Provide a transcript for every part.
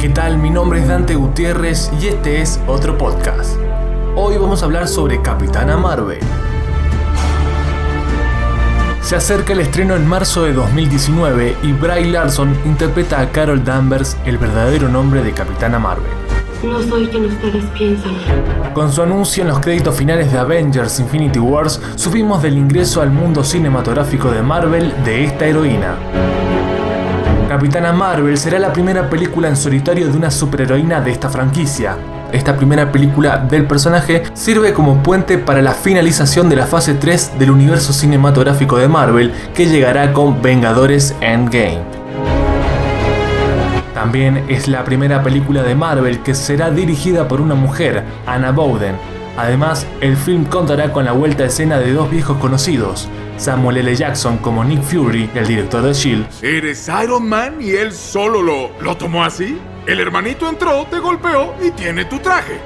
¿Qué tal? Mi nombre es Dante Gutiérrez y este es otro podcast. Hoy vamos a hablar sobre Capitana Marvel. Se acerca el estreno en marzo de 2019 y Bray Larson interpreta a Carol Danvers, el verdadero nombre de Capitana Marvel. No soy quien ustedes piensan. Con su anuncio en los créditos finales de Avengers Infinity Wars, supimos del ingreso al mundo cinematográfico de Marvel de esta heroína. Capitana Marvel será la primera película en solitario de una superheroína de esta franquicia. Esta primera película del personaje sirve como puente para la finalización de la fase 3 del universo cinematográfico de Marvel que llegará con Vengadores Endgame. También es la primera película de Marvel que será dirigida por una mujer, Anna Bowden. Además, el film contará con la vuelta a escena de dos viejos conocidos, Samuel L. Jackson como Nick Fury, el director de S.H.I.E.L.D. ¿Eres Iron Man y él solo lo, lo tomó así? El hermanito entró, te golpeó y tiene tu traje.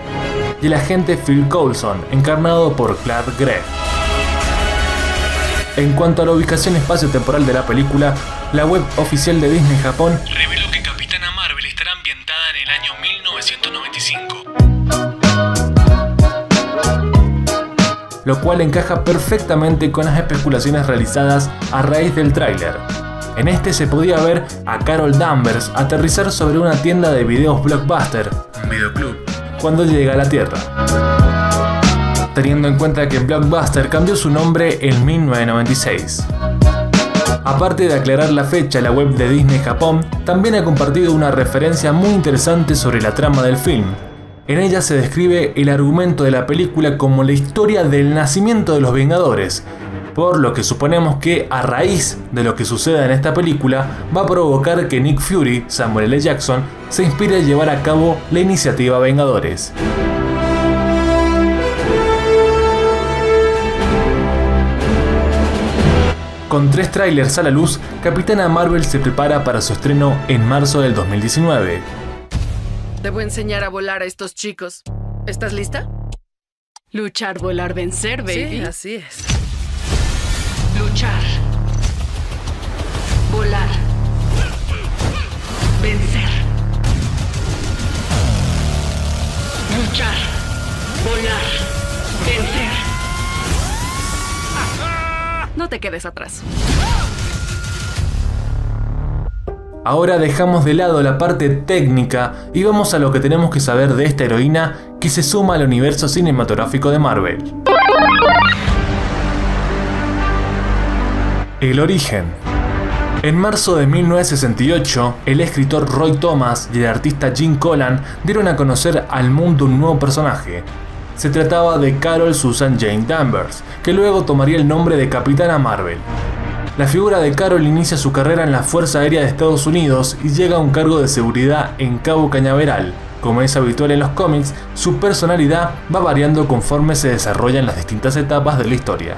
Y el agente Phil Coulson, encarnado por Clark Gregg. En cuanto a la ubicación espacio-temporal de la película, la web oficial de Disney Japón reveló que Capitana Marvel estará ambientada en el año 1995. Lo cual encaja perfectamente con las especulaciones realizadas a raíz del tráiler. En este se podía ver a Carol Danvers aterrizar sobre una tienda de videos blockbuster, cuando llega a la Tierra teniendo en cuenta que Blockbuster cambió su nombre en 1996. Aparte de aclarar la fecha, la web de Disney Japón también ha compartido una referencia muy interesante sobre la trama del film. En ella se describe el argumento de la película como la historia del nacimiento de los Vengadores, por lo que suponemos que a raíz de lo que suceda en esta película va a provocar que Nick Fury, Samuel L. Jackson, se inspire a llevar a cabo la iniciativa Vengadores. Con tres trailers a la luz, Capitana Marvel se prepara para su estreno en marzo del 2019. Debo enseñar a volar a estos chicos. ¿Estás lista? Luchar, volar, vencer, baby. Sí, así es. Luchar. Volar. Vencer. Luchar. Volar. Vencer. No te quedes atrás. Ahora dejamos de lado la parte técnica y vamos a lo que tenemos que saber de esta heroína que se suma al universo cinematográfico de Marvel. El origen. En marzo de 1968, el escritor Roy Thomas y el artista Jim Collan dieron a conocer al mundo un nuevo personaje, se trataba de Carol Susan Jane Danvers, que luego tomaría el nombre de Capitana Marvel. La figura de Carol inicia su carrera en la Fuerza Aérea de Estados Unidos y llega a un cargo de seguridad en Cabo Cañaveral. Como es habitual en los cómics, su personalidad va variando conforme se desarrollan las distintas etapas de la historia.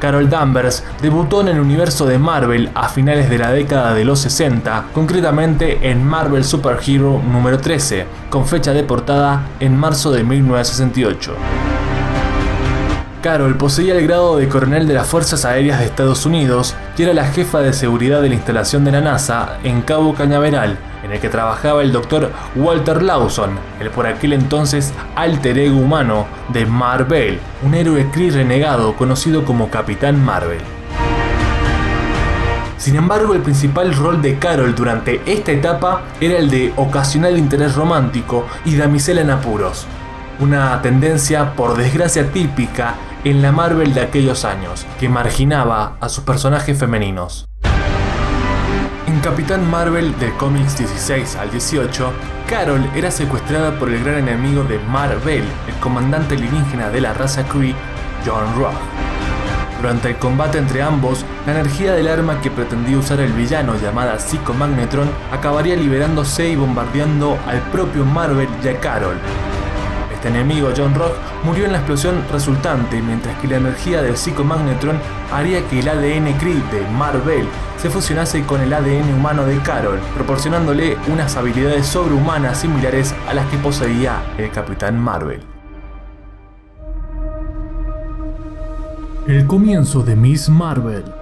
Carol Danvers debutó en el universo de Marvel a finales de la década de los 60, concretamente en Marvel Super Hero número 13, con fecha de portada en marzo de 1968. Carol poseía el grado de coronel de las Fuerzas Aéreas de Estados Unidos y era la jefa de seguridad de la instalación de la NASA en Cabo Cañaveral, en el que trabajaba el doctor Walter Lawson, el por aquel entonces alter ego humano de Marvel, un héroe Kree renegado conocido como Capitán Marvel. Sin embargo, el principal rol de Carol durante esta etapa era el de ocasional interés romántico y damisela en apuros, una tendencia por desgracia típica en la Marvel de aquellos años, que marginaba a sus personajes femeninos. En Capitán Marvel de cómics 16 al 18, Carol era secuestrada por el gran enemigo de Marvel, el comandante alienígena de la raza Kree, John Roth. Durante el combate entre ambos, la energía del arma que pretendía usar el villano llamada Psychomagnetron acabaría liberándose y bombardeando al propio Marvel y a Carol, este enemigo, John Rock, murió en la explosión resultante, mientras que la energía del Psychomagnetron haría que el ADN Kree de Marvel se fusionase con el ADN humano de Carol, proporcionándole unas habilidades sobrehumanas similares a las que poseía el Capitán Marvel. El comienzo de Miss Marvel.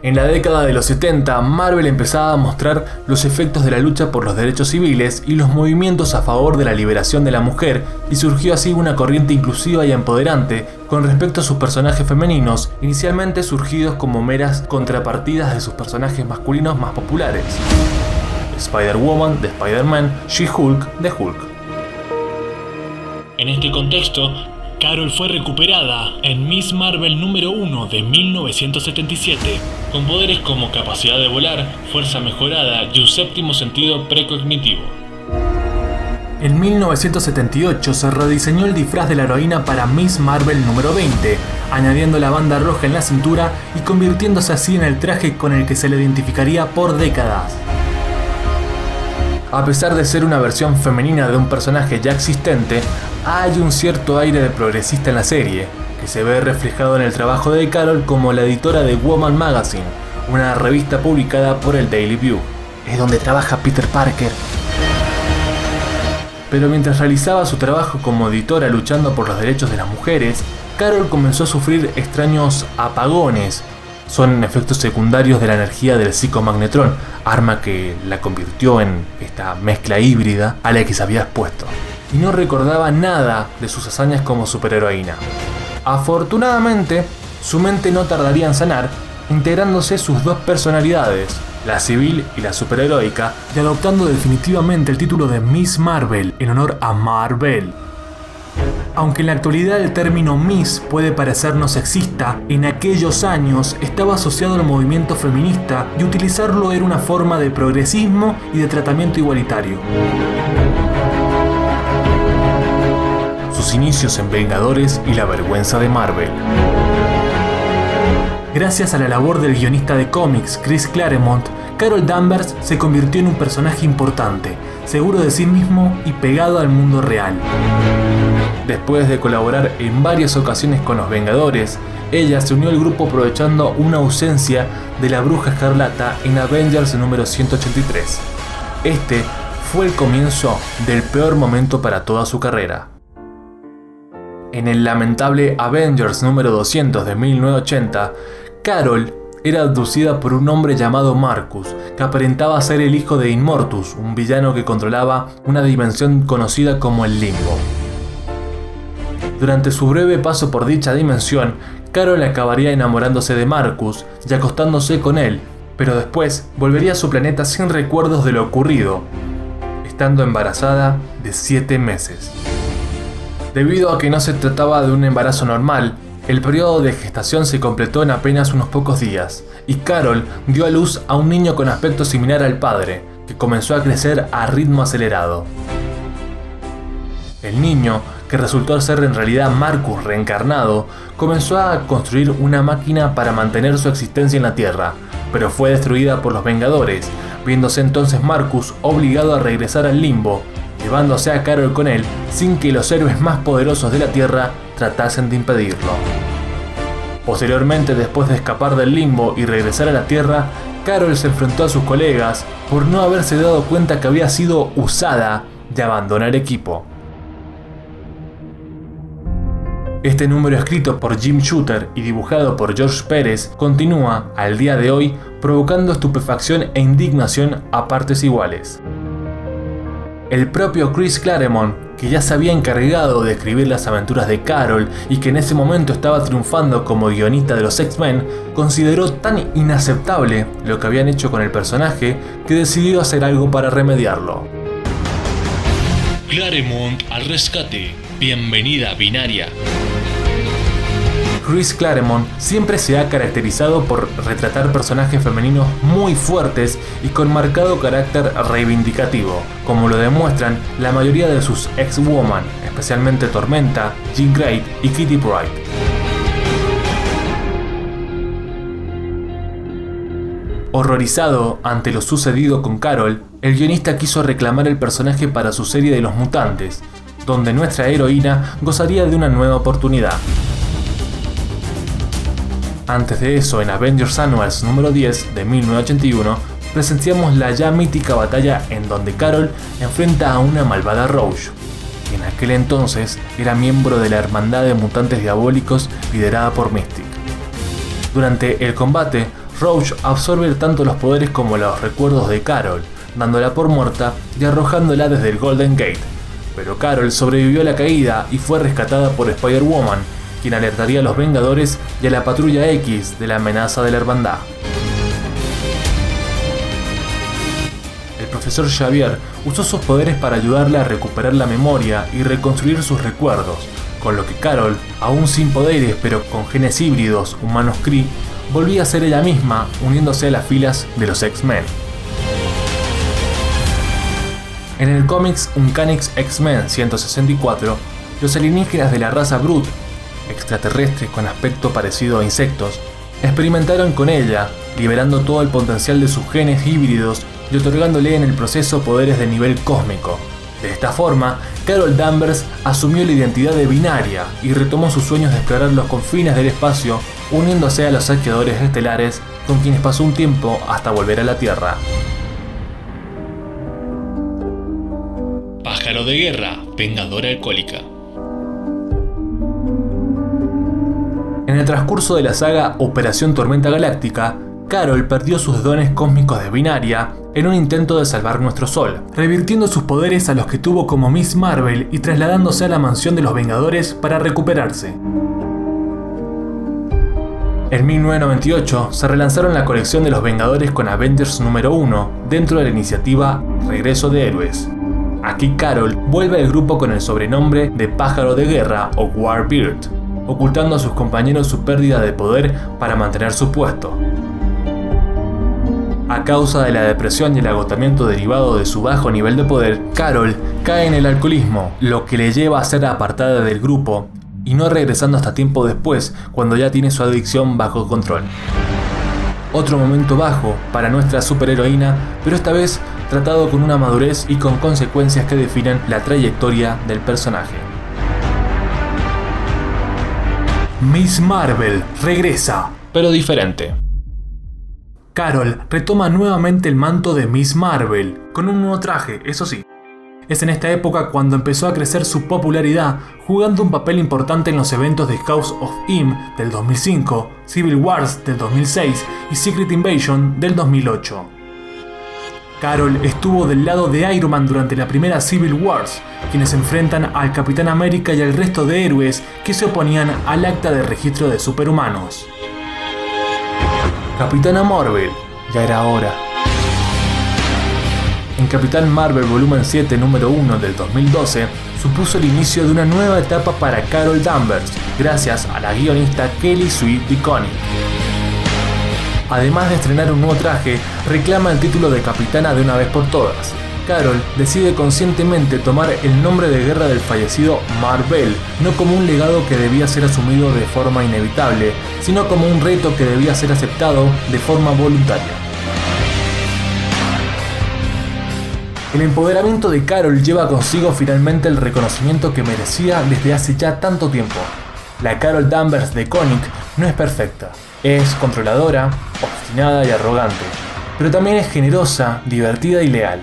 En la década de los 70, Marvel empezaba a mostrar los efectos de la lucha por los derechos civiles y los movimientos a favor de la liberación de la mujer, y surgió así una corriente inclusiva y empoderante con respecto a sus personajes femeninos, inicialmente surgidos como meras contrapartidas de sus personajes masculinos más populares. Spider-Woman de Spider-Man, She-Hulk de Hulk. En este contexto, Carol fue recuperada en Miss Marvel número 1 de 1977, con poderes como capacidad de volar, fuerza mejorada y un séptimo sentido precognitivo. En 1978 se rediseñó el disfraz de la heroína para Miss Marvel número 20, añadiendo la banda roja en la cintura y convirtiéndose así en el traje con el que se le identificaría por décadas. A pesar de ser una versión femenina de un personaje ya existente, hay un cierto aire de progresista en la serie, que se ve reflejado en el trabajo de Carol como la editora de Woman Magazine, una revista publicada por el Daily View. Es donde trabaja Peter Parker. Pero mientras realizaba su trabajo como editora luchando por los derechos de las mujeres, Carol comenzó a sufrir extraños apagones. Son efectos secundarios de la energía del psicomagnetrón, arma que la convirtió en esta mezcla híbrida a la que se había expuesto y no recordaba nada de sus hazañas como superheroína. Afortunadamente, su mente no tardaría en sanar, integrándose sus dos personalidades, la civil y la superheroica, y adoptando definitivamente el título de Miss Marvel en honor a Marvel. Aunque en la actualidad el término Miss puede parecernos sexista, en aquellos años estaba asociado al movimiento feminista y utilizarlo era una forma de progresismo y de tratamiento igualitario. sus inicios en Vengadores y la vergüenza de Marvel. Gracias a la labor del guionista de cómics Chris Claremont, Carol Danvers se convirtió en un personaje importante, seguro de sí mismo y pegado al mundo real. Después de colaborar en varias ocasiones con los Vengadores, ella se unió al grupo aprovechando una ausencia de la Bruja Escarlata en Avengers número 183. Este fue el comienzo del peor momento para toda su carrera. En el lamentable Avengers número 200 de 1980, Carol era abducida por un hombre llamado Marcus, que aparentaba ser el hijo de Inmortus, un villano que controlaba una dimensión conocida como el Limbo. Durante su breve paso por dicha dimensión, Carol acabaría enamorándose de Marcus y acostándose con él, pero después volvería a su planeta sin recuerdos de lo ocurrido, estando embarazada de 7 meses. Debido a que no se trataba de un embarazo normal, el periodo de gestación se completó en apenas unos pocos días, y Carol dio a luz a un niño con aspecto similar al padre, que comenzó a crecer a ritmo acelerado. El niño, que resultó ser en realidad Marcus reencarnado, comenzó a construir una máquina para mantener su existencia en la Tierra, pero fue destruida por los Vengadores, viéndose entonces Marcus obligado a regresar al limbo llevándose a Carol con él sin que los héroes más poderosos de la Tierra tratasen de impedirlo. Posteriormente, después de escapar del limbo y regresar a la Tierra, Carol se enfrentó a sus colegas por no haberse dado cuenta que había sido usada de abandonar equipo. Este número escrito por Jim Shooter y dibujado por George Pérez continúa, al día de hoy, provocando estupefacción e indignación a partes iguales. El propio Chris Claremont, que ya se había encargado de escribir las aventuras de Carol y que en ese momento estaba triunfando como guionista de los X-Men, consideró tan inaceptable lo que habían hecho con el personaje que decidió hacer algo para remediarlo. Claremont al rescate. Bienvenida binaria. Chris Claremont siempre se ha caracterizado por retratar personajes femeninos muy fuertes y con marcado carácter reivindicativo, como lo demuestran la mayoría de sus ex-woman, especialmente Tormenta, Jean Grey y Kitty Pryde. Horrorizado ante lo sucedido con Carol, el guionista quiso reclamar el personaje para su serie de los mutantes, donde nuestra heroína gozaría de una nueva oportunidad. Antes de eso, en Avengers Annuals número 10 de 1981, presenciamos la ya mítica batalla en donde Carol enfrenta a una malvada Roche, que en aquel entonces era miembro de la Hermandad de Mutantes Diabólicos liderada por Mystic. Durante el combate, Roach absorbe tanto los poderes como los recuerdos de Carol, dándola por muerta y arrojándola desde el Golden Gate. Pero Carol sobrevivió a la caída y fue rescatada por Spider-Woman, quien alertaría a los Vengadores y a la Patrulla X de la amenaza de la hermandad. El profesor Xavier usó sus poderes para ayudarle a recuperar la memoria y reconstruir sus recuerdos, con lo que Carol, aún sin poderes pero con genes híbridos humanos Kree, volvía a ser ella misma uniéndose a las filas de los X-Men. En el cómics Uncanix X-Men 164, los alienígenas de la raza Brut, extraterrestres con aspecto parecido a insectos, experimentaron con ella, liberando todo el potencial de sus genes híbridos y otorgándole en el proceso poderes de nivel cósmico. De esta forma, Carol Danvers asumió la identidad de binaria y retomó sus sueños de explorar los confines del espacio, uniéndose a los saqueadores estelares con quienes pasó un tiempo hasta volver a la Tierra. Pájaro de guerra, vengadora alcohólica. En el transcurso de la saga Operación Tormenta Galáctica, Carol perdió sus dones cósmicos de binaria en un intento de salvar nuestro Sol, revirtiendo sus poderes a los que tuvo como Miss Marvel y trasladándose a la mansión de los Vengadores para recuperarse. En 1998 se relanzaron la colección de los Vengadores con Avengers número 1 dentro de la iniciativa Regreso de Héroes. Aquí Carol vuelve al grupo con el sobrenombre de Pájaro de Guerra o Warbird, ocultando a sus compañeros su pérdida de poder para mantener su puesto. A causa de la depresión y el agotamiento derivado de su bajo nivel de poder, Carol cae en el alcoholismo, lo que le lleva a ser apartada del grupo y no regresando hasta tiempo después, cuando ya tiene su adicción bajo control. Otro momento bajo para nuestra superheroína, pero esta vez tratado con una madurez y con consecuencias que definen la trayectoria del personaje. Miss Marvel regresa, pero diferente. Carol retoma nuevamente el manto de Miss Marvel, con un nuevo traje, eso sí. Es en esta época cuando empezó a crecer su popularidad, jugando un papel importante en los eventos de House of M del 2005, Civil Wars del 2006 y Secret Invasion del 2008. Carol estuvo del lado de Iron Man durante la primera Civil Wars, quienes enfrentan al Capitán América y al resto de héroes que se oponían al acta de registro de superhumanos. Capitana Marvel, ya era hora. En Capitán Marvel Volumen 7 número 1 del 2012 supuso el inicio de una nueva etapa para Carol Danvers, gracias a la guionista Kelly Sue DeConnick. Además de estrenar un nuevo traje, reclama el título de capitana de una vez por todas. Carol decide conscientemente tomar el nombre de guerra del fallecido Marvel, no como un legado que debía ser asumido de forma inevitable, sino como un reto que debía ser aceptado de forma voluntaria. El empoderamiento de Carol lleva consigo finalmente el reconocimiento que merecía desde hace ya tanto tiempo. La Carol Danvers de Koenig no es perfecta, es controladora, obstinada y arrogante, pero también es generosa, divertida y leal.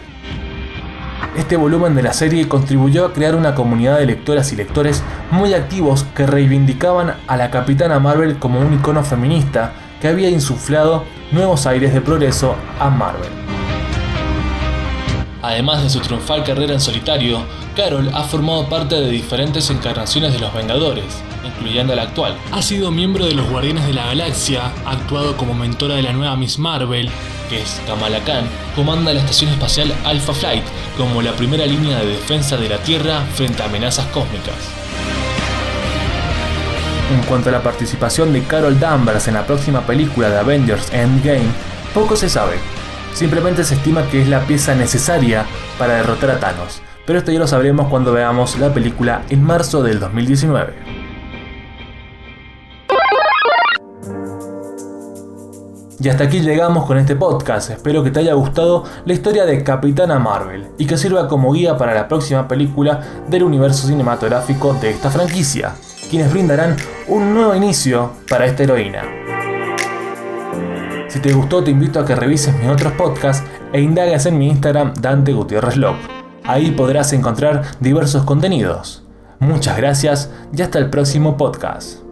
Este volumen de la serie contribuyó a crear una comunidad de lectoras y lectores muy activos que reivindicaban a la Capitana Marvel como un icono feminista que había insuflado nuevos aires de progreso a Marvel. Además de su triunfal carrera en solitario, Carol ha formado parte de diferentes encarnaciones de los Vengadores, incluyendo la actual. Ha sido miembro de los Guardianes de la Galaxia, ha actuado como mentora de la nueva Miss Marvel, que es Kamala Khan, comanda la estación espacial Alpha Flight como la primera línea de defensa de la Tierra frente a amenazas cósmicas. En cuanto a la participación de Carol Danvers en la próxima película de Avengers Endgame, poco se sabe. Simplemente se estima que es la pieza necesaria para derrotar a Thanos, pero esto ya lo sabremos cuando veamos la película en marzo del 2019. Y hasta aquí llegamos con este podcast. Espero que te haya gustado la historia de Capitana Marvel y que sirva como guía para la próxima película del universo cinematográfico de esta franquicia, quienes brindarán un nuevo inicio para esta heroína. Si te gustó, te invito a que revises mis otros podcasts e indagues en mi Instagram Dante Gutiérrez Lop. Ahí podrás encontrar diversos contenidos. Muchas gracias y hasta el próximo podcast.